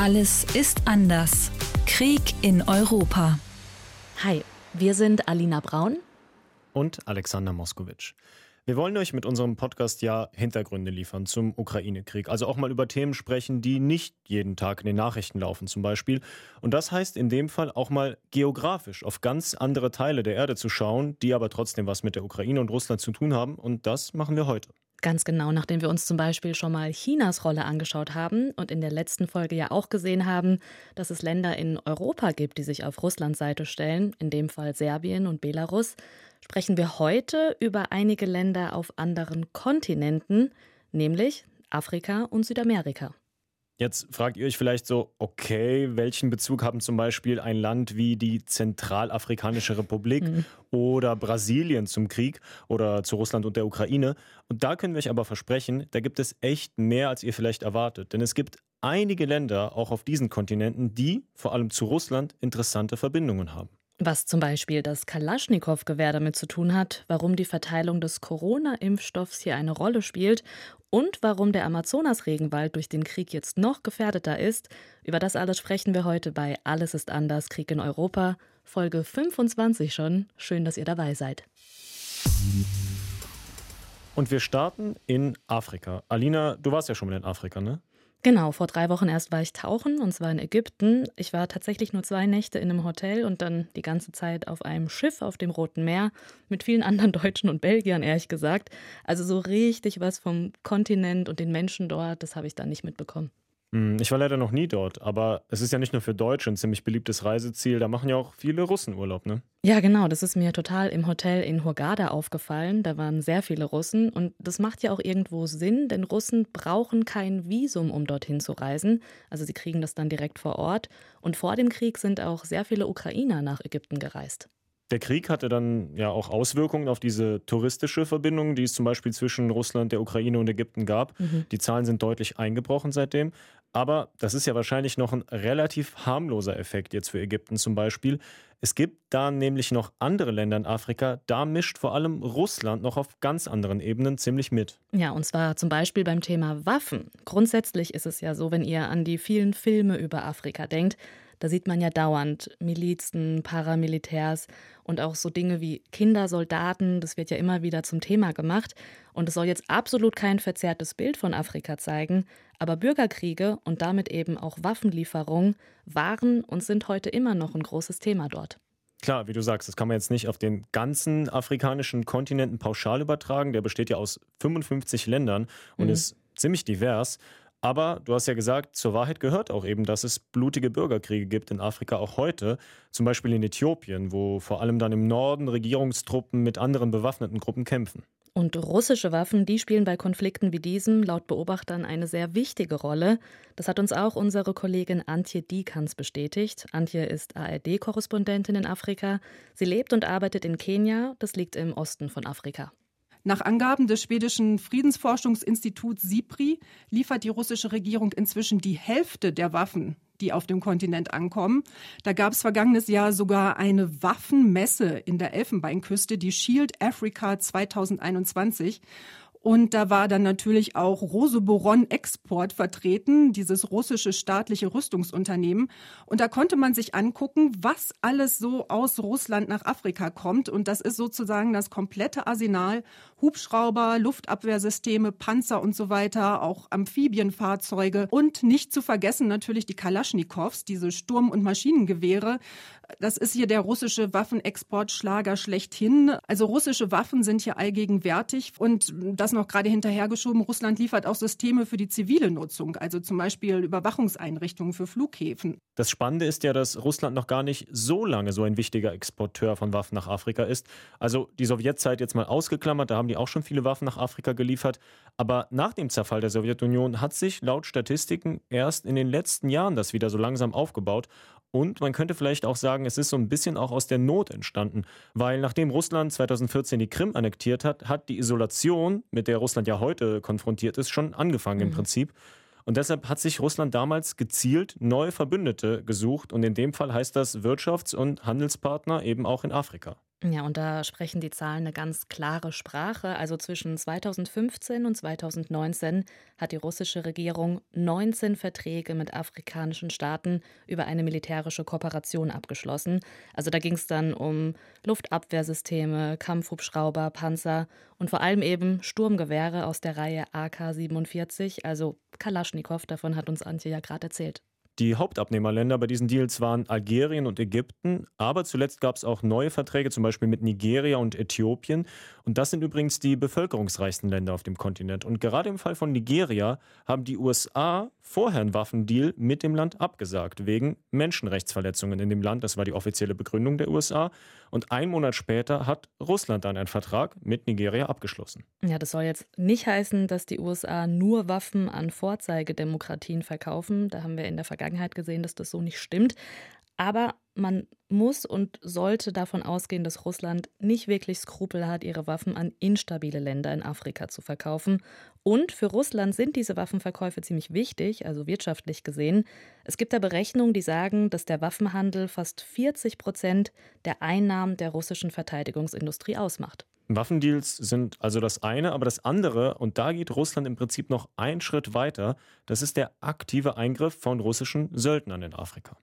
Alles ist anders. Krieg in Europa. Hi, wir sind Alina Braun und Alexander Moskowitsch. Wir wollen euch mit unserem Podcast ja Hintergründe liefern zum Ukraine-Krieg. Also auch mal über Themen sprechen, die nicht jeden Tag in den Nachrichten laufen, zum Beispiel. Und das heißt in dem Fall auch mal geografisch auf ganz andere Teile der Erde zu schauen, die aber trotzdem was mit der Ukraine und Russland zu tun haben. Und das machen wir heute. Ganz genau, nachdem wir uns zum Beispiel schon mal Chinas Rolle angeschaut haben und in der letzten Folge ja auch gesehen haben, dass es Länder in Europa gibt, die sich auf Russlands Seite stellen, in dem Fall Serbien und Belarus, sprechen wir heute über einige Länder auf anderen Kontinenten, nämlich Afrika und Südamerika. Jetzt fragt ihr euch vielleicht so, okay, welchen Bezug haben zum Beispiel ein Land wie die Zentralafrikanische Republik mhm. oder Brasilien zum Krieg oder zu Russland und der Ukraine? Und da können wir euch aber versprechen, da gibt es echt mehr, als ihr vielleicht erwartet. Denn es gibt einige Länder, auch auf diesen Kontinenten, die vor allem zu Russland interessante Verbindungen haben. Was zum Beispiel das Kalaschnikow-Gewehr damit zu tun hat, warum die Verteilung des Corona-Impfstoffs hier eine Rolle spielt und warum der Amazonas-Regenwald durch den Krieg jetzt noch gefährdeter ist, über das alles sprechen wir heute bei Alles ist anders, Krieg in Europa, Folge 25 schon. Schön, dass ihr dabei seid. Und wir starten in Afrika. Alina, du warst ja schon mal in Afrika, ne? Genau, vor drei Wochen erst war ich tauchen und zwar in Ägypten. Ich war tatsächlich nur zwei Nächte in einem Hotel und dann die ganze Zeit auf einem Schiff auf dem Roten Meer mit vielen anderen Deutschen und Belgiern, ehrlich gesagt. Also so richtig was vom Kontinent und den Menschen dort, das habe ich da nicht mitbekommen. Hm, ich war leider noch nie dort, aber es ist ja nicht nur für Deutsche ein ziemlich beliebtes Reiseziel. Da machen ja auch viele Russen Urlaub, ne? Ja, genau. Das ist mir total im Hotel in Hurghada aufgefallen. Da waren sehr viele Russen und das macht ja auch irgendwo Sinn, denn Russen brauchen kein Visum, um dorthin zu reisen. Also sie kriegen das dann direkt vor Ort. Und vor dem Krieg sind auch sehr viele Ukrainer nach Ägypten gereist. Der Krieg hatte dann ja auch Auswirkungen auf diese touristische Verbindung, die es zum Beispiel zwischen Russland, der Ukraine und Ägypten gab. Mhm. Die Zahlen sind deutlich eingebrochen seitdem. Aber das ist ja wahrscheinlich noch ein relativ harmloser Effekt jetzt für Ägypten zum Beispiel. Es gibt da nämlich noch andere Länder in Afrika, da mischt vor allem Russland noch auf ganz anderen Ebenen ziemlich mit. Ja, und zwar zum Beispiel beim Thema Waffen. Grundsätzlich ist es ja so, wenn ihr an die vielen Filme über Afrika denkt, da sieht man ja dauernd Milizen, Paramilitärs und auch so Dinge wie Kindersoldaten. Das wird ja immer wieder zum Thema gemacht. Und es soll jetzt absolut kein verzerrtes Bild von Afrika zeigen. Aber Bürgerkriege und damit eben auch Waffenlieferungen waren und sind heute immer noch ein großes Thema dort. Klar, wie du sagst, das kann man jetzt nicht auf den ganzen afrikanischen Kontinenten pauschal übertragen. Der besteht ja aus 55 Ländern und mhm. ist ziemlich divers. Aber du hast ja gesagt, zur Wahrheit gehört auch eben, dass es blutige Bürgerkriege gibt in Afrika auch heute, zum Beispiel in Äthiopien, wo vor allem dann im Norden Regierungstruppen mit anderen bewaffneten Gruppen kämpfen. Und russische Waffen, die spielen bei Konflikten wie diesem laut Beobachtern eine sehr wichtige Rolle. Das hat uns auch unsere Kollegin Antje Diekans bestätigt. Antje ist ARD-Korrespondentin in Afrika. Sie lebt und arbeitet in Kenia, das liegt im Osten von Afrika. Nach Angaben des schwedischen Friedensforschungsinstituts SIPRI liefert die russische Regierung inzwischen die Hälfte der Waffen, die auf dem Kontinent ankommen. Da gab es vergangenes Jahr sogar eine Waffenmesse in der Elfenbeinküste, die Shield Africa 2021. Und da war dann natürlich auch Roseboron Export vertreten, dieses russische staatliche Rüstungsunternehmen. Und da konnte man sich angucken, was alles so aus Russland nach Afrika kommt. Und das ist sozusagen das komplette Arsenal. Hubschrauber, Luftabwehrsysteme, Panzer und so weiter, auch Amphibienfahrzeuge. Und nicht zu vergessen natürlich die Kalaschnikows, diese Sturm- und Maschinengewehre. Das ist hier der russische Waffenexportschlager schlechthin. Also russische Waffen sind hier allgegenwärtig. Und das das noch gerade hinterhergeschoben. Russland liefert auch Systeme für die zivile Nutzung, also zum Beispiel Überwachungseinrichtungen für Flughäfen. Das Spannende ist ja, dass Russland noch gar nicht so lange so ein wichtiger Exporteur von Waffen nach Afrika ist. Also die Sowjetzeit jetzt mal ausgeklammert, da haben die auch schon viele Waffen nach Afrika geliefert. Aber nach dem Zerfall der Sowjetunion hat sich laut Statistiken erst in den letzten Jahren das wieder so langsam aufgebaut. Und man könnte vielleicht auch sagen, es ist so ein bisschen auch aus der Not entstanden, weil nachdem Russland 2014 die Krim annektiert hat, hat die Isolation, mit der Russland ja heute konfrontiert ist, schon angefangen mhm. im Prinzip. Und deshalb hat sich Russland damals gezielt neue Verbündete gesucht und in dem Fall heißt das Wirtschafts- und Handelspartner eben auch in Afrika. Ja, und da sprechen die Zahlen eine ganz klare Sprache. Also zwischen 2015 und 2019 hat die russische Regierung 19 Verträge mit afrikanischen Staaten über eine militärische Kooperation abgeschlossen. Also da ging es dann um Luftabwehrsysteme, Kampfhubschrauber, Panzer und vor allem eben Sturmgewehre aus der Reihe AK-47, also Kalaschnikow. Davon hat uns Antje ja gerade erzählt. Die Hauptabnehmerländer bei diesen Deals waren Algerien und Ägypten, aber zuletzt gab es auch neue Verträge, zum Beispiel mit Nigeria und Äthiopien. Und das sind übrigens die bevölkerungsreichsten Länder auf dem Kontinent. Und gerade im Fall von Nigeria haben die USA vorher einen Waffendeal mit dem Land abgesagt, wegen Menschenrechtsverletzungen in dem Land. Das war die offizielle Begründung der USA. Und einen Monat später hat Russland dann einen Vertrag mit Nigeria abgeschlossen. Ja, das soll jetzt nicht heißen, dass die USA nur Waffen an Vorzeigedemokratien verkaufen. Da haben wir in der Vergangenheit gesehen, dass das so nicht stimmt. Aber man muss und sollte davon ausgehen, dass Russland nicht wirklich Skrupel hat, ihre Waffen an instabile Länder in Afrika zu verkaufen. Und für Russland sind diese Waffenverkäufe ziemlich wichtig, also wirtschaftlich gesehen. Es gibt da Berechnungen, die sagen, dass der Waffenhandel fast 40 Prozent der Einnahmen der russischen Verteidigungsindustrie ausmacht. Waffendeals sind also das eine, aber das andere, und da geht Russland im Prinzip noch einen Schritt weiter, das ist der aktive Eingriff von russischen Söldnern in Afrika.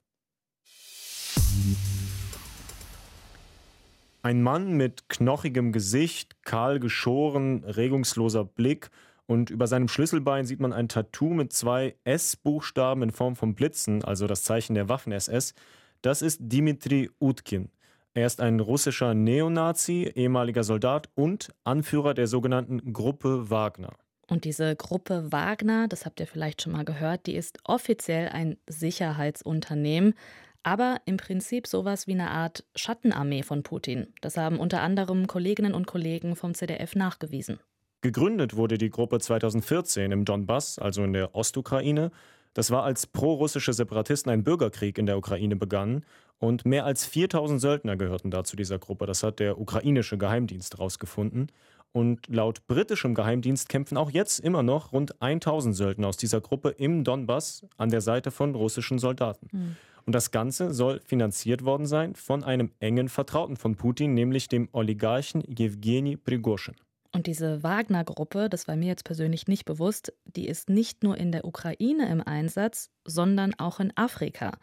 Ein Mann mit knochigem Gesicht, kahl geschoren, regungsloser Blick und über seinem Schlüsselbein sieht man ein Tattoo mit zwei S-Buchstaben in Form von Blitzen, also das Zeichen der Waffen-SS. Das ist Dimitri Utkin. Er ist ein russischer Neonazi, ehemaliger Soldat und Anführer der sogenannten Gruppe Wagner. Und diese Gruppe Wagner, das habt ihr vielleicht schon mal gehört, die ist offiziell ein Sicherheitsunternehmen, aber im Prinzip sowas wie eine Art Schattenarmee von Putin. Das haben unter anderem Kolleginnen und Kollegen vom ZDF nachgewiesen. Gegründet wurde die Gruppe 2014 im Donbass, also in der Ostukraine. Das war als pro-russische Separatisten ein Bürgerkrieg in der Ukraine begann und mehr als 4000 Söldner gehörten da zu dieser Gruppe. Das hat der ukrainische Geheimdienst herausgefunden. Und laut britischem Geheimdienst kämpfen auch jetzt immer noch rund 1000 Söldner aus dieser Gruppe im Donbass an der Seite von russischen Soldaten. Mhm. Und das Ganze soll finanziert worden sein von einem engen Vertrauten von Putin, nämlich dem Oligarchen Jewgeni Prigoschin. Und diese Wagner-Gruppe, das war mir jetzt persönlich nicht bewusst, die ist nicht nur in der Ukraine im Einsatz, sondern auch in Afrika.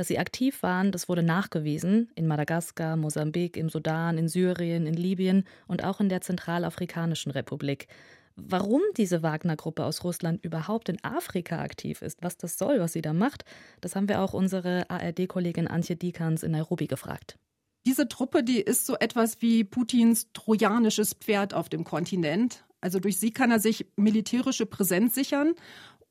Dass sie aktiv waren, das wurde nachgewiesen in Madagaskar, Mosambik, im Sudan, in Syrien, in Libyen und auch in der Zentralafrikanischen Republik. Warum diese Wagner-Gruppe aus Russland überhaupt in Afrika aktiv ist, was das soll, was sie da macht, das haben wir auch unsere ARD-Kollegin Antje Dikans in Nairobi gefragt. Diese Truppe, die ist so etwas wie Putins trojanisches Pferd auf dem Kontinent. Also durch sie kann er sich militärische Präsenz sichern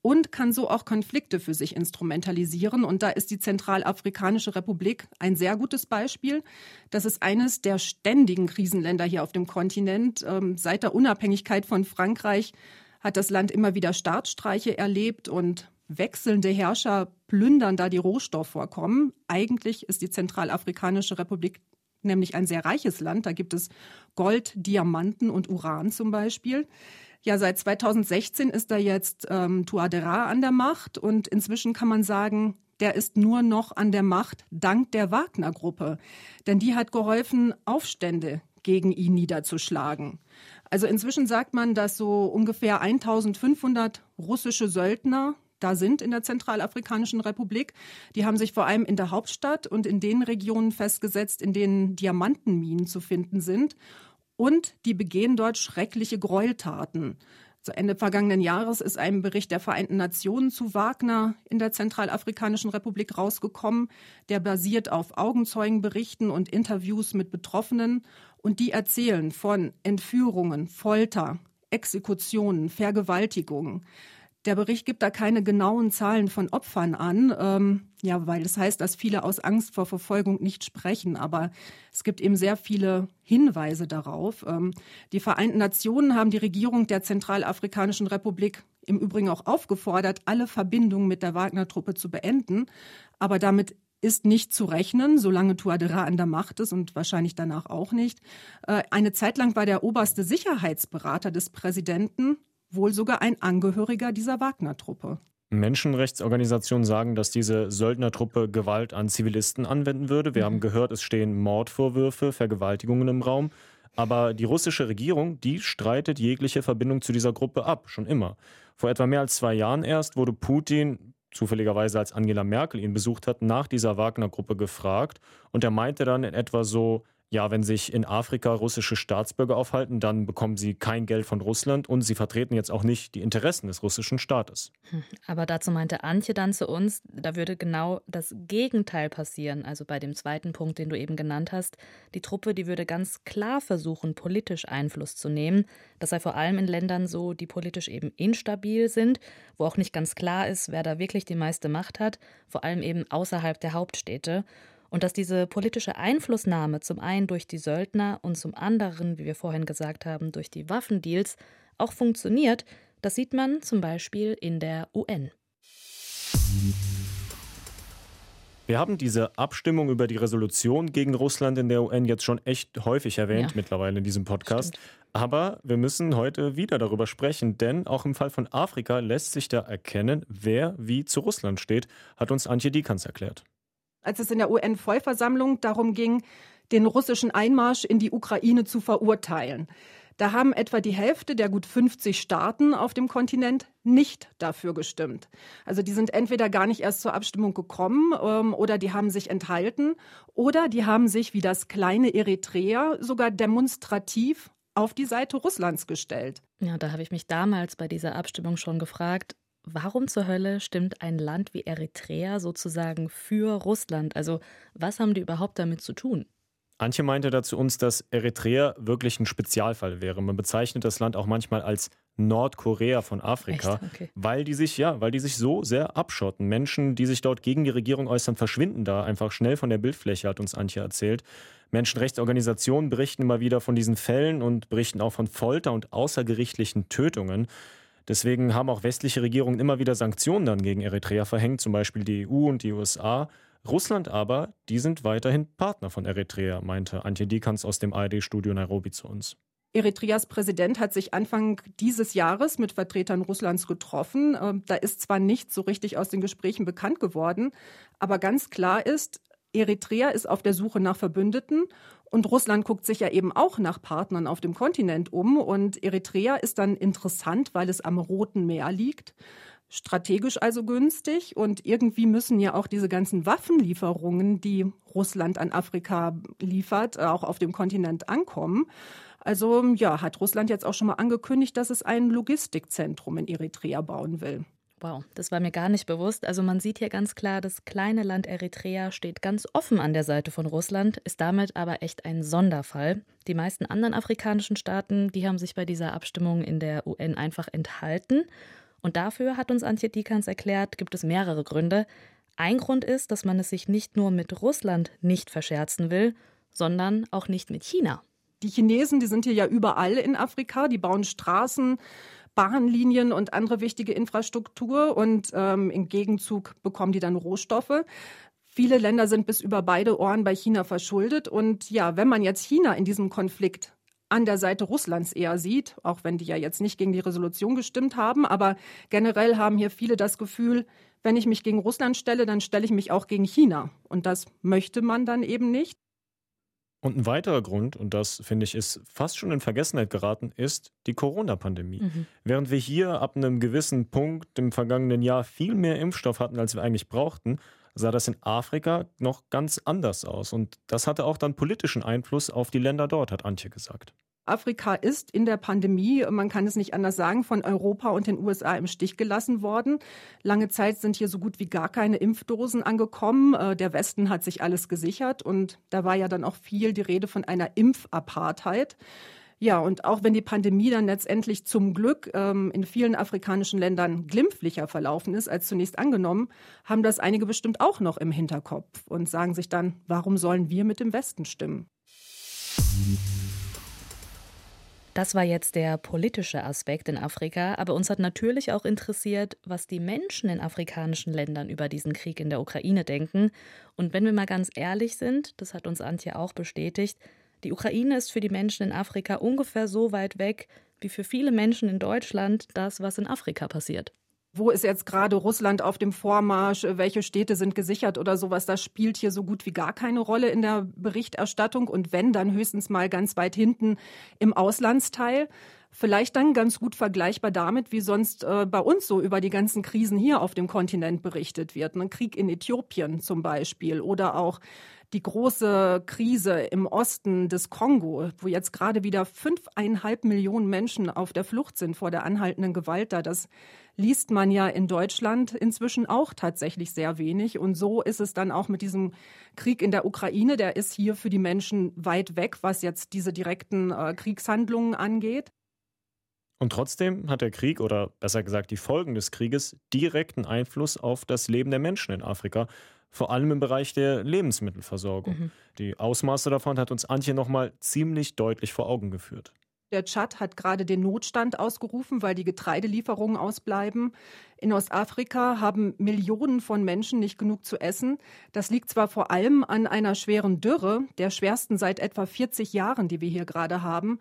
und kann so auch Konflikte für sich instrumentalisieren. Und da ist die Zentralafrikanische Republik ein sehr gutes Beispiel. Das ist eines der ständigen Krisenländer hier auf dem Kontinent. Ähm, seit der Unabhängigkeit von Frankreich hat das Land immer wieder Staatsstreiche erlebt und wechselnde Herrscher plündern da die Rohstoffvorkommen. Eigentlich ist die Zentralafrikanische Republik nämlich ein sehr reiches Land. Da gibt es Gold, Diamanten und Uran zum Beispiel. Ja, seit 2016 ist da jetzt ähm, Tuadera an der Macht und inzwischen kann man sagen, der ist nur noch an der Macht dank der Wagner-Gruppe. Denn die hat geholfen, Aufstände gegen ihn niederzuschlagen. Also inzwischen sagt man, dass so ungefähr 1500 russische Söldner da sind in der Zentralafrikanischen Republik. Die haben sich vor allem in der Hauptstadt und in den Regionen festgesetzt, in denen Diamantenminen zu finden sind und die begehen dort schreckliche Gräueltaten. Zu Ende vergangenen Jahres ist ein Bericht der Vereinten Nationen zu Wagner in der Zentralafrikanischen Republik rausgekommen. Der basiert auf Augenzeugenberichten und Interviews mit Betroffenen und die erzählen von Entführungen, Folter, Exekutionen, Vergewaltigungen. Der Bericht gibt da keine genauen Zahlen von Opfern an, ähm, ja, weil es das heißt, dass viele aus Angst vor Verfolgung nicht sprechen. Aber es gibt eben sehr viele Hinweise darauf. Ähm, die Vereinten Nationen haben die Regierung der Zentralafrikanischen Republik im Übrigen auch aufgefordert, alle Verbindungen mit der Wagner-Truppe zu beenden. Aber damit ist nicht zu rechnen, solange Tuadera an der Macht ist und wahrscheinlich danach auch nicht. Äh, eine Zeit lang war der oberste Sicherheitsberater des Präsidenten wohl sogar ein Angehöriger dieser Wagner-Truppe. Menschenrechtsorganisationen sagen, dass diese Söldnertruppe Gewalt an Zivilisten anwenden würde. Wir mhm. haben gehört, es stehen Mordvorwürfe, Vergewaltigungen im Raum. Aber die russische Regierung, die streitet jegliche Verbindung zu dieser Gruppe ab, schon immer. Vor etwa mehr als zwei Jahren erst wurde Putin, zufälligerweise als Angela Merkel ihn besucht hat, nach dieser Wagner-Gruppe gefragt. Und er meinte dann in etwa so, ja, wenn sich in Afrika russische Staatsbürger aufhalten, dann bekommen sie kein Geld von Russland und sie vertreten jetzt auch nicht die Interessen des russischen Staates. Hm, aber dazu meinte Antje dann zu uns, da würde genau das Gegenteil passieren. Also bei dem zweiten Punkt, den du eben genannt hast. Die Truppe, die würde ganz klar versuchen, politisch Einfluss zu nehmen. Das sei vor allem in Ländern so, die politisch eben instabil sind, wo auch nicht ganz klar ist, wer da wirklich die meiste Macht hat, vor allem eben außerhalb der Hauptstädte. Und dass diese politische Einflussnahme zum einen durch die Söldner und zum anderen, wie wir vorhin gesagt haben, durch die Waffendeals auch funktioniert, das sieht man zum Beispiel in der UN. Wir haben diese Abstimmung über die Resolution gegen Russland in der UN jetzt schon echt häufig erwähnt ja. mittlerweile in diesem Podcast. Stimmt. Aber wir müssen heute wieder darüber sprechen, denn auch im Fall von Afrika lässt sich da erkennen, wer wie zu Russland steht, hat uns Antje Dikans erklärt als es in der UN-Vollversammlung darum ging, den russischen Einmarsch in die Ukraine zu verurteilen. Da haben etwa die Hälfte der gut 50 Staaten auf dem Kontinent nicht dafür gestimmt. Also die sind entweder gar nicht erst zur Abstimmung gekommen ähm, oder die haben sich enthalten oder die haben sich wie das kleine Eritrea sogar demonstrativ auf die Seite Russlands gestellt. Ja, da habe ich mich damals bei dieser Abstimmung schon gefragt, Warum zur Hölle stimmt ein Land wie Eritrea sozusagen für Russland? Also was haben die überhaupt damit zu tun? Antje meinte dazu uns, dass Eritrea wirklich ein Spezialfall wäre. Man bezeichnet das Land auch manchmal als Nordkorea von Afrika, okay. weil die sich ja, weil die sich so sehr abschotten. Menschen, die sich dort gegen die Regierung äußern, verschwinden da einfach schnell von der Bildfläche, hat uns Antje erzählt. Menschenrechtsorganisationen berichten immer wieder von diesen Fällen und berichten auch von Folter und außergerichtlichen Tötungen. Deswegen haben auch westliche Regierungen immer wieder Sanktionen dann gegen Eritrea verhängt, zum Beispiel die EU und die USA. Russland aber, die sind weiterhin Partner von Eritrea, meinte Antje Dikans aus dem ARD-Studio Nairobi zu uns. Eritreas Präsident hat sich Anfang dieses Jahres mit Vertretern Russlands getroffen. Ähm, da ist zwar nicht so richtig aus den Gesprächen bekannt geworden, aber ganz klar ist, Eritrea ist auf der Suche nach Verbündeten und Russland guckt sich ja eben auch nach Partnern auf dem Kontinent um. Und Eritrea ist dann interessant, weil es am Roten Meer liegt. Strategisch also günstig. Und irgendwie müssen ja auch diese ganzen Waffenlieferungen, die Russland an Afrika liefert, auch auf dem Kontinent ankommen. Also ja, hat Russland jetzt auch schon mal angekündigt, dass es ein Logistikzentrum in Eritrea bauen will. Wow, das war mir gar nicht bewusst. Also man sieht hier ganz klar, das kleine Land Eritrea steht ganz offen an der Seite von Russland, ist damit aber echt ein Sonderfall. Die meisten anderen afrikanischen Staaten, die haben sich bei dieser Abstimmung in der UN einfach enthalten. Und dafür, hat uns Antje Dikans erklärt, gibt es mehrere Gründe. Ein Grund ist, dass man es sich nicht nur mit Russland nicht verscherzen will, sondern auch nicht mit China. Die Chinesen, die sind hier ja überall in Afrika, die bauen Straßen, Bahnlinien und andere wichtige Infrastruktur und ähm, im Gegenzug bekommen die dann Rohstoffe. Viele Länder sind bis über beide Ohren bei China verschuldet. Und ja, wenn man jetzt China in diesem Konflikt an der Seite Russlands eher sieht, auch wenn die ja jetzt nicht gegen die Resolution gestimmt haben, aber generell haben hier viele das Gefühl, wenn ich mich gegen Russland stelle, dann stelle ich mich auch gegen China. Und das möchte man dann eben nicht. Und ein weiterer Grund, und das finde ich ist fast schon in Vergessenheit geraten, ist die Corona-Pandemie. Mhm. Während wir hier ab einem gewissen Punkt im vergangenen Jahr viel mehr Impfstoff hatten, als wir eigentlich brauchten, sah das in Afrika noch ganz anders aus. Und das hatte auch dann politischen Einfluss auf die Länder dort, hat Antje gesagt. Afrika ist in der Pandemie, man kann es nicht anders sagen, von Europa und den USA im Stich gelassen worden. Lange Zeit sind hier so gut wie gar keine Impfdosen angekommen. Äh, der Westen hat sich alles gesichert und da war ja dann auch viel die Rede von einer Impfapartheid. Ja, und auch wenn die Pandemie dann letztendlich zum Glück ähm, in vielen afrikanischen Ländern glimpflicher verlaufen ist als zunächst angenommen, haben das einige bestimmt auch noch im Hinterkopf und sagen sich dann, warum sollen wir mit dem Westen stimmen? Das war jetzt der politische Aspekt in Afrika, aber uns hat natürlich auch interessiert, was die Menschen in afrikanischen Ländern über diesen Krieg in der Ukraine denken. Und wenn wir mal ganz ehrlich sind, das hat uns Antje auch bestätigt, die Ukraine ist für die Menschen in Afrika ungefähr so weit weg wie für viele Menschen in Deutschland das, was in Afrika passiert. Wo ist jetzt gerade Russland auf dem Vormarsch, welche Städte sind gesichert oder sowas, das spielt hier so gut wie gar keine Rolle in der Berichterstattung und wenn, dann höchstens mal ganz weit hinten im Auslandsteil. Vielleicht dann ganz gut vergleichbar damit, wie sonst äh, bei uns so über die ganzen Krisen hier auf dem Kontinent berichtet wird. Ein Krieg in Äthiopien zum Beispiel oder auch die große Krise im Osten des Kongo, wo jetzt gerade wieder fünfeinhalb Millionen Menschen auf der Flucht sind vor der anhaltenden Gewalt da. Das liest man ja in Deutschland inzwischen auch tatsächlich sehr wenig. Und so ist es dann auch mit diesem Krieg in der Ukraine. Der ist hier für die Menschen weit weg, was jetzt diese direkten äh, Kriegshandlungen angeht. Und trotzdem hat der Krieg oder besser gesagt die Folgen des Krieges direkten Einfluss auf das Leben der Menschen in Afrika vor allem im Bereich der Lebensmittelversorgung. Mhm. Die Ausmaße davon hat uns Antje nochmal ziemlich deutlich vor Augen geführt. Der Tschad hat gerade den Notstand ausgerufen, weil die Getreidelieferungen ausbleiben. In Ostafrika haben Millionen von Menschen nicht genug zu essen. Das liegt zwar vor allem an einer schweren Dürre, der schwersten seit etwa 40 Jahren, die wir hier gerade haben,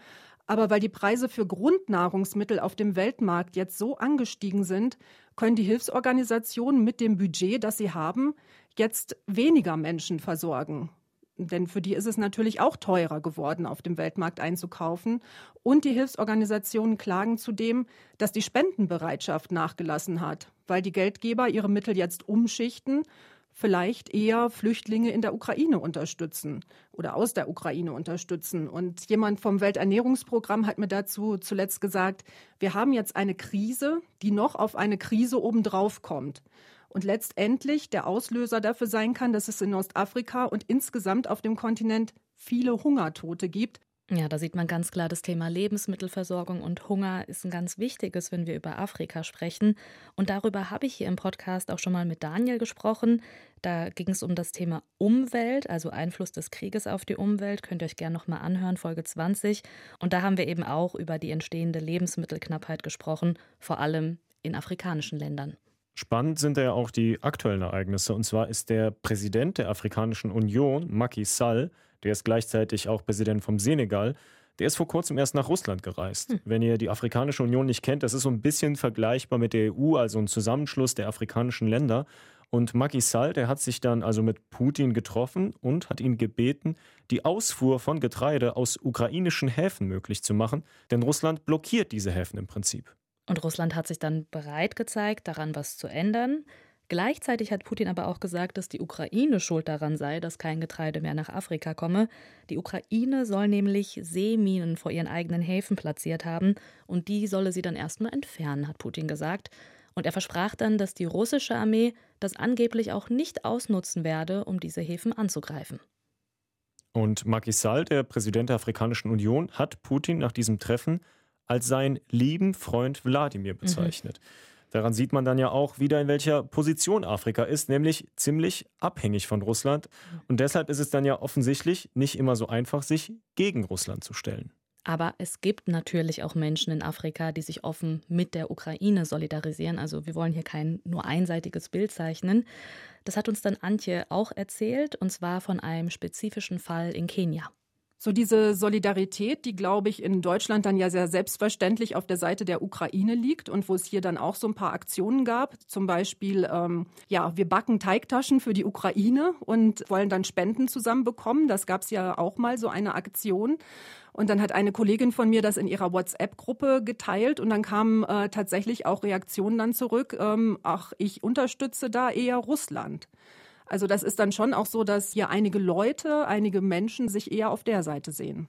aber weil die Preise für Grundnahrungsmittel auf dem Weltmarkt jetzt so angestiegen sind, können die Hilfsorganisationen mit dem Budget, das sie haben, jetzt weniger Menschen versorgen. Denn für die ist es natürlich auch teurer geworden, auf dem Weltmarkt einzukaufen. Und die Hilfsorganisationen klagen zudem, dass die Spendenbereitschaft nachgelassen hat, weil die Geldgeber ihre Mittel jetzt umschichten vielleicht eher Flüchtlinge in der Ukraine unterstützen oder aus der Ukraine unterstützen. Und jemand vom Welternährungsprogramm hat mir dazu zuletzt gesagt, wir haben jetzt eine Krise, die noch auf eine Krise obendrauf kommt. Und letztendlich der Auslöser dafür sein kann, dass es in Ostafrika und insgesamt auf dem Kontinent viele Hungertote gibt, ja, da sieht man ganz klar, das Thema Lebensmittelversorgung und Hunger ist ein ganz wichtiges, wenn wir über Afrika sprechen. Und darüber habe ich hier im Podcast auch schon mal mit Daniel gesprochen. Da ging es um das Thema Umwelt, also Einfluss des Krieges auf die Umwelt. Könnt ihr euch gerne nochmal anhören, Folge 20. Und da haben wir eben auch über die entstehende Lebensmittelknappheit gesprochen, vor allem in afrikanischen Ländern. Spannend sind ja auch die aktuellen Ereignisse. Und zwar ist der Präsident der Afrikanischen Union, Macky Sall, der ist gleichzeitig auch Präsident vom Senegal. Der ist vor kurzem erst nach Russland gereist. Hm. Wenn ihr die Afrikanische Union nicht kennt, das ist so ein bisschen vergleichbar mit der EU, also ein Zusammenschluss der afrikanischen Länder. Und Macky Sall, der hat sich dann also mit Putin getroffen und hat ihn gebeten, die Ausfuhr von Getreide aus ukrainischen Häfen möglich zu machen, denn Russland blockiert diese Häfen im Prinzip. Und Russland hat sich dann bereit gezeigt, daran was zu ändern. Gleichzeitig hat Putin aber auch gesagt, dass die Ukraine schuld daran sei, dass kein Getreide mehr nach Afrika komme. Die Ukraine soll nämlich Seeminen vor ihren eigenen Häfen platziert haben und die solle sie dann erstmal entfernen, hat Putin gesagt. Und er versprach dann, dass die russische Armee das angeblich auch nicht ausnutzen werde, um diese Häfen anzugreifen. Und Macky Sall, der Präsident der Afrikanischen Union, hat Putin nach diesem Treffen als seinen lieben Freund Wladimir mhm. bezeichnet. Mhm. Daran sieht man dann ja auch wieder, in welcher Position Afrika ist, nämlich ziemlich abhängig von Russland. Und deshalb ist es dann ja offensichtlich nicht immer so einfach, sich gegen Russland zu stellen. Aber es gibt natürlich auch Menschen in Afrika, die sich offen mit der Ukraine solidarisieren. Also wir wollen hier kein nur einseitiges Bild zeichnen. Das hat uns dann Antje auch erzählt, und zwar von einem spezifischen Fall in Kenia. So diese Solidarität, die, glaube ich, in Deutschland dann ja sehr selbstverständlich auf der Seite der Ukraine liegt und wo es hier dann auch so ein paar Aktionen gab. Zum Beispiel, ähm, ja, wir backen Teigtaschen für die Ukraine und wollen dann Spenden zusammenbekommen. Das gab es ja auch mal, so eine Aktion. Und dann hat eine Kollegin von mir das in ihrer WhatsApp-Gruppe geteilt und dann kamen äh, tatsächlich auch Reaktionen dann zurück, ähm, ach, ich unterstütze da eher Russland. Also das ist dann schon auch so, dass hier einige Leute, einige Menschen sich eher auf der Seite sehen.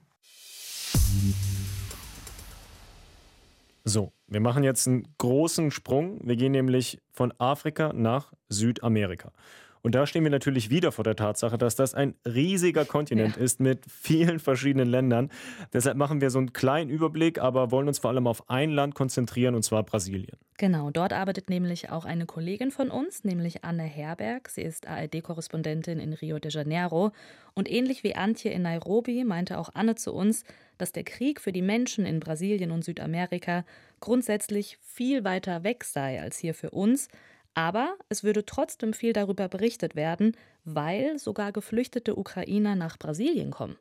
So, wir machen jetzt einen großen Sprung. Wir gehen nämlich von Afrika nach Südamerika. Und da stehen wir natürlich wieder vor der Tatsache, dass das ein riesiger Kontinent ja. ist mit vielen verschiedenen Ländern. Deshalb machen wir so einen kleinen Überblick, aber wollen uns vor allem auf ein Land konzentrieren, und zwar Brasilien. Genau, dort arbeitet nämlich auch eine Kollegin von uns, nämlich Anne Herberg. Sie ist ARD-Korrespondentin in Rio de Janeiro. Und ähnlich wie Antje in Nairobi meinte auch Anne zu uns, dass der Krieg für die Menschen in Brasilien und Südamerika grundsätzlich viel weiter weg sei als hier für uns. Aber es würde trotzdem viel darüber berichtet werden, weil sogar geflüchtete Ukrainer nach Brasilien kommen.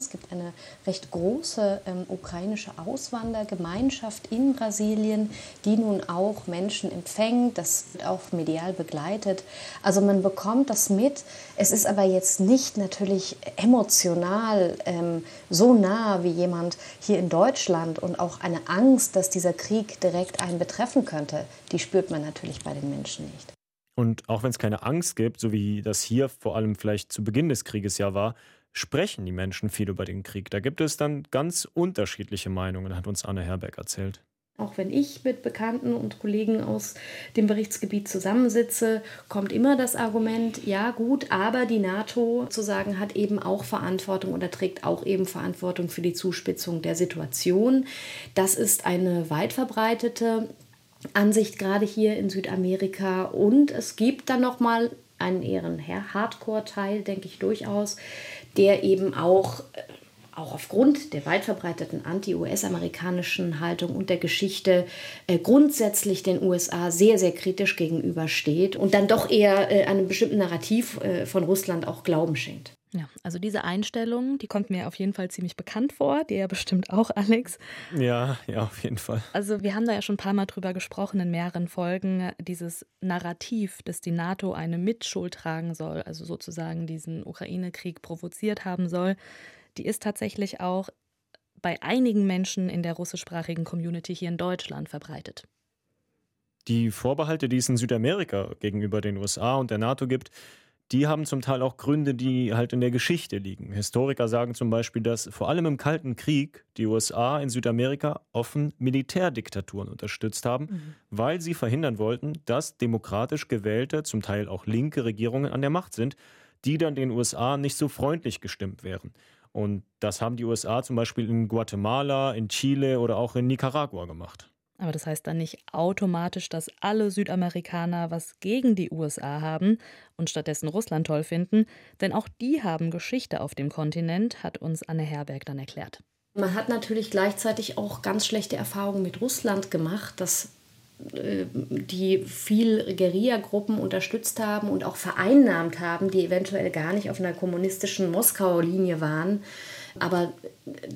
Es gibt eine recht große ähm, ukrainische Auswandergemeinschaft in Brasilien, die nun auch Menschen empfängt. Das wird auch medial begleitet. Also man bekommt das mit. Es ist aber jetzt nicht natürlich emotional ähm, so nah wie jemand hier in Deutschland und auch eine Angst, dass dieser Krieg direkt einen betreffen könnte, die spürt man natürlich bei den Menschen nicht. Und auch wenn es keine Angst gibt, so wie das hier vor allem vielleicht zu Beginn des Krieges ja war, sprechen die Menschen viel über den Krieg. Da gibt es dann ganz unterschiedliche Meinungen, hat uns Anne Herberg erzählt. Auch wenn ich mit Bekannten und Kollegen aus dem Berichtsgebiet zusammensitze, kommt immer das Argument, ja gut, aber die NATO zu sagen hat eben auch Verantwortung oder trägt auch eben Verantwortung für die Zuspitzung der Situation. Das ist eine weit verbreitete Ansicht gerade hier in Südamerika und es gibt dann noch mal einen eher Hardcore-Teil, denke ich durchaus, der eben auch, äh, auch aufgrund der weit verbreiteten anti-US-amerikanischen Haltung und der Geschichte äh, grundsätzlich den USA sehr, sehr kritisch gegenübersteht und dann doch eher äh, einem bestimmten Narrativ äh, von Russland auch Glauben schenkt. Ja, also diese Einstellung, die kommt mir auf jeden Fall ziemlich bekannt vor, dir ja bestimmt auch, Alex. Ja, ja, auf jeden Fall. Also wir haben da ja schon ein paar Mal drüber gesprochen in mehreren Folgen, dieses Narrativ, dass die NATO eine Mitschuld tragen soll, also sozusagen diesen Ukraine-Krieg provoziert haben soll, die ist tatsächlich auch bei einigen Menschen in der russischsprachigen Community hier in Deutschland verbreitet. Die Vorbehalte, die es in Südamerika gegenüber den USA und der NATO gibt, die haben zum Teil auch Gründe, die halt in der Geschichte liegen. Historiker sagen zum Beispiel, dass vor allem im Kalten Krieg die USA in Südamerika offen Militärdiktaturen unterstützt haben, mhm. weil sie verhindern wollten, dass demokratisch gewählte, zum Teil auch linke Regierungen an der Macht sind, die dann den USA nicht so freundlich gestimmt wären. Und das haben die USA zum Beispiel in Guatemala, in Chile oder auch in Nicaragua gemacht. Aber das heißt dann nicht automatisch, dass alle Südamerikaner was gegen die USA haben und stattdessen Russland toll finden, denn auch die haben Geschichte auf dem Kontinent, hat uns Anne Herberg dann erklärt. Man hat natürlich gleichzeitig auch ganz schlechte Erfahrungen mit Russland gemacht, dass äh, die viel Guerilla-Gruppen unterstützt haben und auch vereinnahmt haben, die eventuell gar nicht auf einer kommunistischen Moskauer Linie waren aber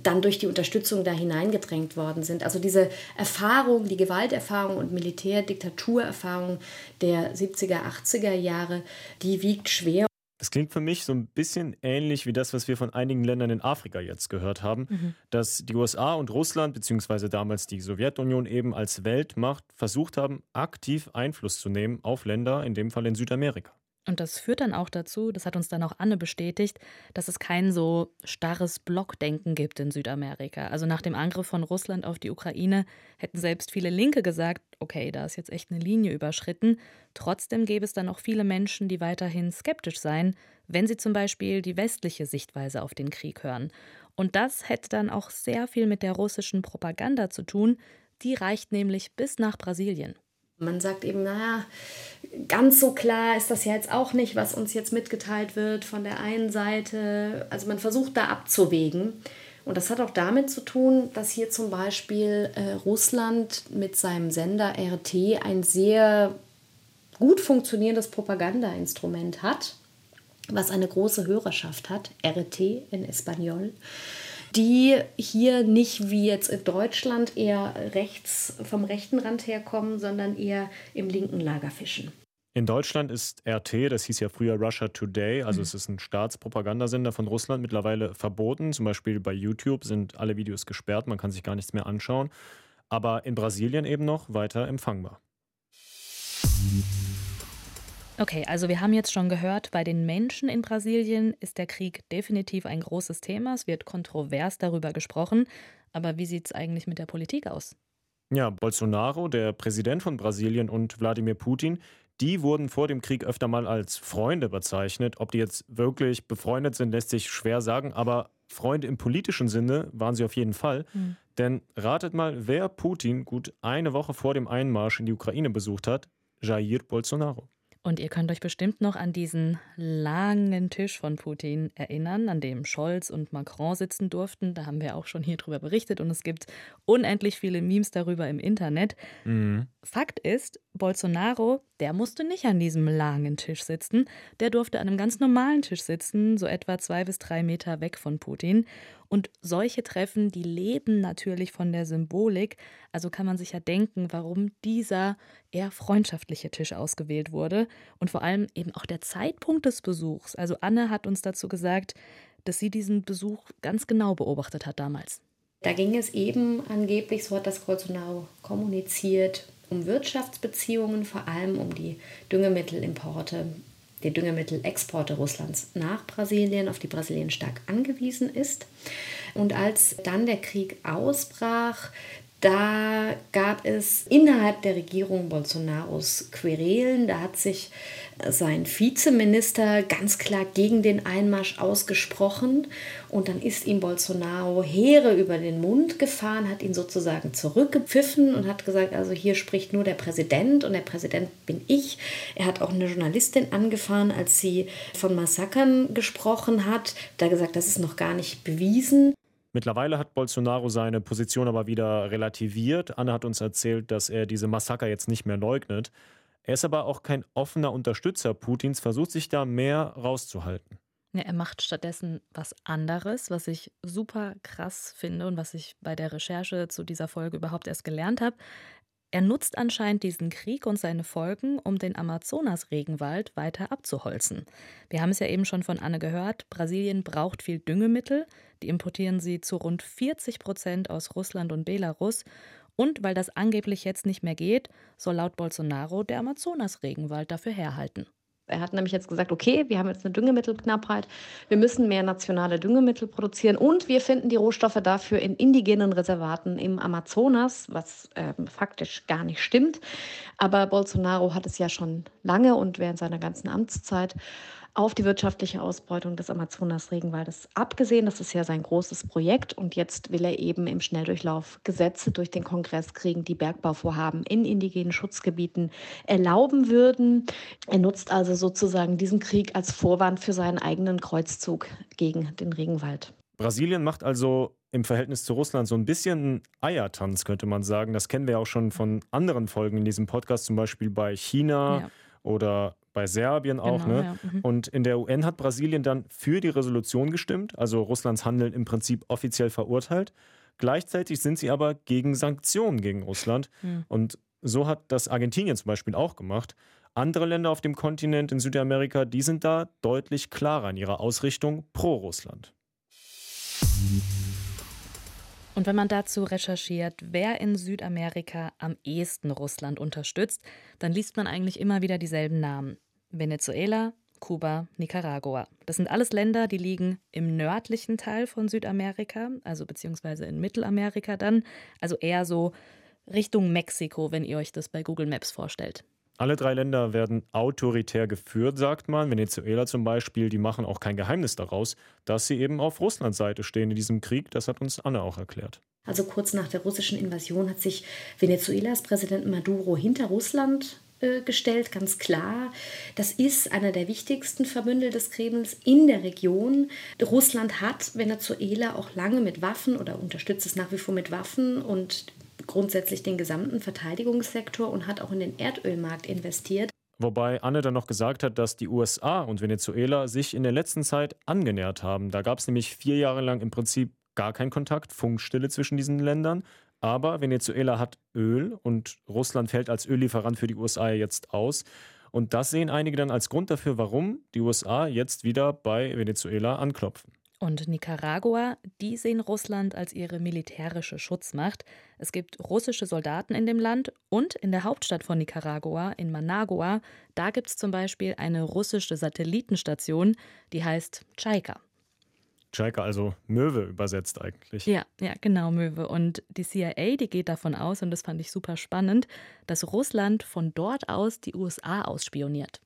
dann durch die Unterstützung da hineingedrängt worden sind. Also diese Erfahrung, die Gewalterfahrung und Militärdiktaturerfahrung der 70er, 80er Jahre, die wiegt schwer. Das klingt für mich so ein bisschen ähnlich wie das, was wir von einigen Ländern in Afrika jetzt gehört haben, mhm. dass die USA und Russland, beziehungsweise damals die Sowjetunion eben als Weltmacht versucht haben, aktiv Einfluss zu nehmen auf Länder, in dem Fall in Südamerika. Und das führt dann auch dazu, das hat uns dann auch Anne bestätigt, dass es kein so starres Blockdenken gibt in Südamerika. Also nach dem Angriff von Russland auf die Ukraine hätten selbst viele Linke gesagt, okay, da ist jetzt echt eine Linie überschritten. Trotzdem gäbe es dann auch viele Menschen, die weiterhin skeptisch seien, wenn sie zum Beispiel die westliche Sichtweise auf den Krieg hören. Und das hätte dann auch sehr viel mit der russischen Propaganda zu tun. Die reicht nämlich bis nach Brasilien. Man sagt eben, naja, ganz so klar ist das ja jetzt auch nicht, was uns jetzt mitgeteilt wird von der einen Seite. Also man versucht da abzuwägen. Und das hat auch damit zu tun, dass hier zum Beispiel äh, Russland mit seinem Sender RT ein sehr gut funktionierendes Propagandainstrument hat, was eine große Hörerschaft hat, RT in Espanol die hier nicht wie jetzt in Deutschland eher rechts vom rechten Rand herkommen, sondern eher im linken Lager fischen. In Deutschland ist RT, das hieß ja früher Russia Today, also mhm. es ist ein Staatspropagandasender von Russland, mittlerweile verboten. Zum Beispiel bei YouTube sind alle Videos gesperrt, man kann sich gar nichts mehr anschauen. Aber in Brasilien eben noch weiter empfangbar. Okay, also wir haben jetzt schon gehört, bei den Menschen in Brasilien ist der Krieg definitiv ein großes Thema. Es wird kontrovers darüber gesprochen. Aber wie sieht es eigentlich mit der Politik aus? Ja, Bolsonaro, der Präsident von Brasilien und Wladimir Putin, die wurden vor dem Krieg öfter mal als Freunde bezeichnet. Ob die jetzt wirklich befreundet sind, lässt sich schwer sagen, aber Freunde im politischen Sinne waren sie auf jeden Fall. Mhm. Denn ratet mal, wer Putin gut eine Woche vor dem Einmarsch in die Ukraine besucht hat? Jair Bolsonaro. Und ihr könnt euch bestimmt noch an diesen langen Tisch von Putin erinnern, an dem Scholz und Macron sitzen durften. Da haben wir auch schon hier drüber berichtet und es gibt unendlich viele Memes darüber im Internet. Mhm. Fakt ist, Bolsonaro, der musste nicht an diesem langen Tisch sitzen. Der durfte an einem ganz normalen Tisch sitzen, so etwa zwei bis drei Meter weg von Putin. Und solche Treffen, die leben natürlich von der Symbolik. Also kann man sich ja denken, warum dieser eher freundschaftliche Tisch ausgewählt wurde. Und vor allem eben auch der Zeitpunkt des Besuchs. Also Anne hat uns dazu gesagt, dass sie diesen Besuch ganz genau beobachtet hat damals. Da ging es eben angeblich, so hat das Bolsonaro kommuniziert, um Wirtschaftsbeziehungen, vor allem um die Düngemittelimporte, die Düngemittelexporte Russlands nach Brasilien, auf die Brasilien stark angewiesen ist. Und als dann der Krieg ausbrach, da gab es innerhalb der Regierung Bolsonaros Querelen. Da hat sich sein Vizeminister ganz klar gegen den Einmarsch ausgesprochen. Und dann ist ihm Bolsonaro Heere über den Mund gefahren, hat ihn sozusagen zurückgepfiffen und hat gesagt, also hier spricht nur der Präsident und der Präsident bin ich. Er hat auch eine Journalistin angefahren, als sie von Massakern gesprochen hat. Da gesagt, das ist noch gar nicht bewiesen. Mittlerweile hat Bolsonaro seine Position aber wieder relativiert. Anne hat uns erzählt, dass er diese Massaker jetzt nicht mehr leugnet. Er ist aber auch kein offener Unterstützer Putins, versucht sich da mehr rauszuhalten. Ja, er macht stattdessen was anderes, was ich super krass finde und was ich bei der Recherche zu dieser Folge überhaupt erst gelernt habe. Er nutzt anscheinend diesen Krieg und seine Folgen, um den Amazonas-Regenwald weiter abzuholzen. Wir haben es ja eben schon von Anne gehört, Brasilien braucht viel Düngemittel, die importieren sie zu rund 40 Prozent aus Russland und Belarus. Und weil das angeblich jetzt nicht mehr geht, soll laut Bolsonaro der Amazonas-Regenwald dafür herhalten. Er hat nämlich jetzt gesagt, okay, wir haben jetzt eine Düngemittelknappheit, wir müssen mehr nationale Düngemittel produzieren und wir finden die Rohstoffe dafür in indigenen Reservaten im Amazonas, was äh, faktisch gar nicht stimmt. Aber Bolsonaro hat es ja schon lange und während seiner ganzen Amtszeit auf die wirtschaftliche Ausbeutung des Amazonas-Regenwaldes abgesehen. Das ist ja sein großes Projekt und jetzt will er eben im Schnelldurchlauf Gesetze durch den Kongress kriegen, die Bergbauvorhaben in indigenen Schutzgebieten erlauben würden. Er nutzt also sozusagen diesen Krieg als Vorwand für seinen eigenen Kreuzzug gegen den Regenwald. Brasilien macht also im Verhältnis zu Russland so ein bisschen einen Eiertanz, könnte man sagen. Das kennen wir ja auch schon von anderen Folgen in diesem Podcast, zum Beispiel bei China ja. oder bei Serbien auch. Genau, ne? Ja. Mhm. Und in der UN hat Brasilien dann für die Resolution gestimmt, also Russlands Handeln im Prinzip offiziell verurteilt. Gleichzeitig sind sie aber gegen Sanktionen gegen Russland. Mhm. Und so hat das Argentinien zum Beispiel auch gemacht. Andere Länder auf dem Kontinent in Südamerika, die sind da deutlich klarer in ihrer Ausrichtung pro Russland. Und wenn man dazu recherchiert, wer in Südamerika am ehesten Russland unterstützt, dann liest man eigentlich immer wieder dieselben Namen. Venezuela, Kuba, Nicaragua. Das sind alles Länder, die liegen im nördlichen Teil von Südamerika, also beziehungsweise in Mittelamerika dann, also eher so Richtung Mexiko, wenn ihr euch das bei Google Maps vorstellt. Alle drei Länder werden autoritär geführt, sagt man. Venezuela zum Beispiel, die machen auch kein Geheimnis daraus, dass sie eben auf Russlands Seite stehen in diesem Krieg. Das hat uns Anne auch erklärt. Also kurz nach der russischen Invasion hat sich Venezuelas Präsident Maduro hinter Russland gestellt, ganz klar. Das ist einer der wichtigsten Verbündel des Kremls in der Region. Russland hat Venezuela auch lange mit Waffen oder unterstützt es nach wie vor mit Waffen und grundsätzlich den gesamten Verteidigungssektor und hat auch in den Erdölmarkt investiert. Wobei Anne dann noch gesagt hat, dass die USA und Venezuela sich in der letzten Zeit angenähert haben. Da gab es nämlich vier Jahre lang im Prinzip gar keinen Kontakt, Funkstille zwischen diesen Ländern. Aber Venezuela hat Öl und Russland fällt als Öllieferant für die USA jetzt aus. Und das sehen einige dann als Grund dafür, warum die USA jetzt wieder bei Venezuela anklopfen. Und Nicaragua, die sehen Russland als ihre militärische Schutzmacht. Es gibt russische Soldaten in dem Land und in der Hauptstadt von Nicaragua, in Managua, da gibt es zum Beispiel eine russische Satellitenstation, die heißt Chaika. Chaika, also Möwe übersetzt eigentlich. Ja, ja, genau, Möwe. Und die CIA, die geht davon aus, und das fand ich super spannend, dass Russland von dort aus die USA ausspioniert.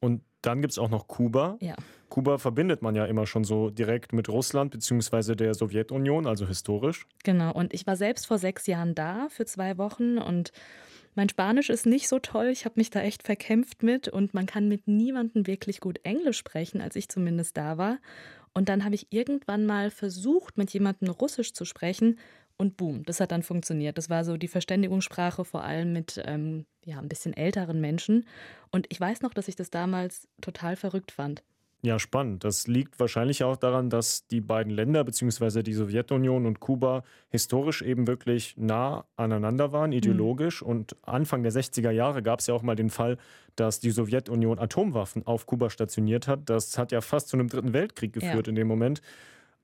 Und dann gibt es auch noch Kuba. Ja. Kuba verbindet man ja immer schon so direkt mit Russland bzw. der Sowjetunion, also historisch. Genau, und ich war selbst vor sechs Jahren da für zwei Wochen und mein Spanisch ist nicht so toll. Ich habe mich da echt verkämpft mit und man kann mit niemandem wirklich gut Englisch sprechen, als ich zumindest da war. Und dann habe ich irgendwann mal versucht, mit jemandem Russisch zu sprechen Und boom, das hat dann funktioniert. Das war so die Verständigungssprache, vor allem mit ähm, ja, ein bisschen älteren Menschen. Und ich weiß noch, dass ich das damals total verrückt fand. Ja, spannend. Das liegt wahrscheinlich auch daran, dass die beiden Länder bzw. die Sowjetunion und Kuba historisch eben wirklich nah aneinander waren, ideologisch. Mhm. Und Anfang der 60er Jahre gab es ja auch mal den Fall, dass die Sowjetunion Atomwaffen auf Kuba stationiert hat. Das hat ja fast zu einem dritten Weltkrieg geführt ja. in dem Moment.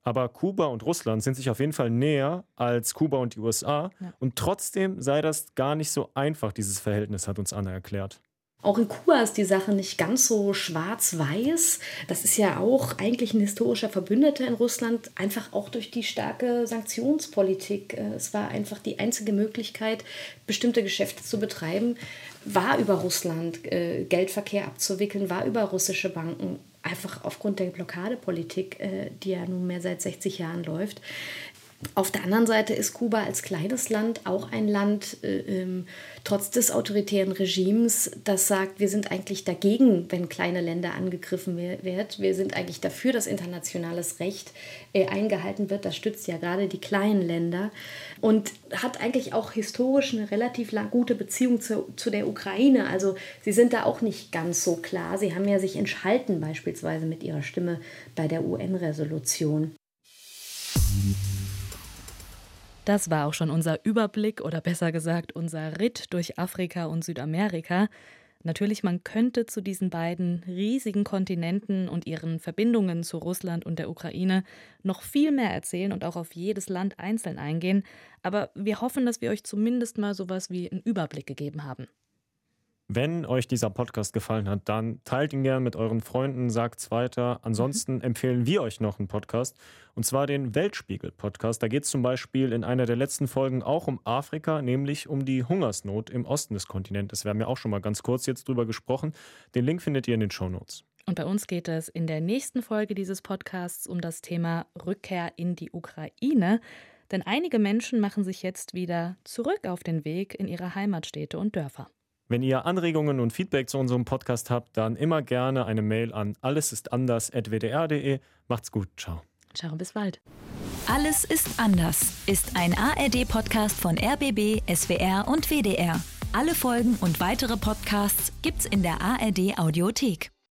Aber Kuba und Russland sind sich auf jeden Fall näher als Kuba und die USA. Ja. Und trotzdem sei das gar nicht so einfach, dieses Verhältnis, hat uns Anna erklärt. Auch in Kuba ist die Sache nicht ganz so schwarz-weiß. Das ist ja auch eigentlich ein historischer Verbündeter in Russland, einfach auch durch die starke Sanktionspolitik. Äh, es war einfach die einzige Möglichkeit, bestimmte Geschäfte zu betreiben, war über Russland äh, Geldverkehr abzuwickeln, war über russische Banken, einfach aufgrund der Blockadepolitik, äh, die ja nunmehr seit 60 Jahren läuft. Auf der anderen Seite ist Kuba als kleines Land auch ein Land, äh, ähm, trotz des autoritären Regimes, das sagt, wir sind eigentlich dagegen, wenn kleine Länder angegriffen wird. Wir sind eigentlich dafür, dass internationales Recht äh, eingehalten wird. Das stützt ja gerade die kleinen Länder und hat eigentlich auch historisch eine relativ gute Beziehung zu, zu der Ukraine. Also sie sind da auch nicht ganz so klar. Sie haben ja sich entschalten beispielsweise mit ihrer Stimme bei der UN-Resolution. Das war auch schon unser Überblick oder besser gesagt unser Ritt durch Afrika und Südamerika. Natürlich, man könnte zu diesen beiden riesigen Kontinenten und ihren Verbindungen zu Russland und der Ukraine noch viel mehr erzählen und auch auf jedes Land einzeln eingehen. Aber wir hoffen, dass wir euch zumindest mal sowas wie einen Überblick gegeben haben. Wenn euch dieser Podcast gefallen hat, dann teilt ihn gerne mit euren Freunden, sagt es weiter. Ansonsten mhm. empfehlen wir euch noch einen Podcast, und zwar den Weltspiegel-Podcast. Da geht es zum Beispiel in einer der letzten Folgen auch um Afrika, nämlich um die Hungersnot im Osten des Kontinentes. Wir haben ja auch schon mal ganz kurz jetzt drüber gesprochen. Den Link findet ihr in den Show Notes. Und bei uns geht es in der nächsten Folge dieses Podcasts um das Thema Rückkehr in die Ukraine. Denn einige Menschen machen sich jetzt wieder zurück auf den Weg in ihre Heimatstädte und Dörfer. Wenn ihr Anregungen und Feedback zu unserem Podcast habt, dann immer gerne eine Mail an allesistanders.wdr.de. Macht's gut. Ciao. Ciao, bis bald. Alles ist anders ist ein ARD-Podcast von RBB, SWR und WDR. Alle Folgen und weitere Podcasts gibt's in der ARD-Audiothek.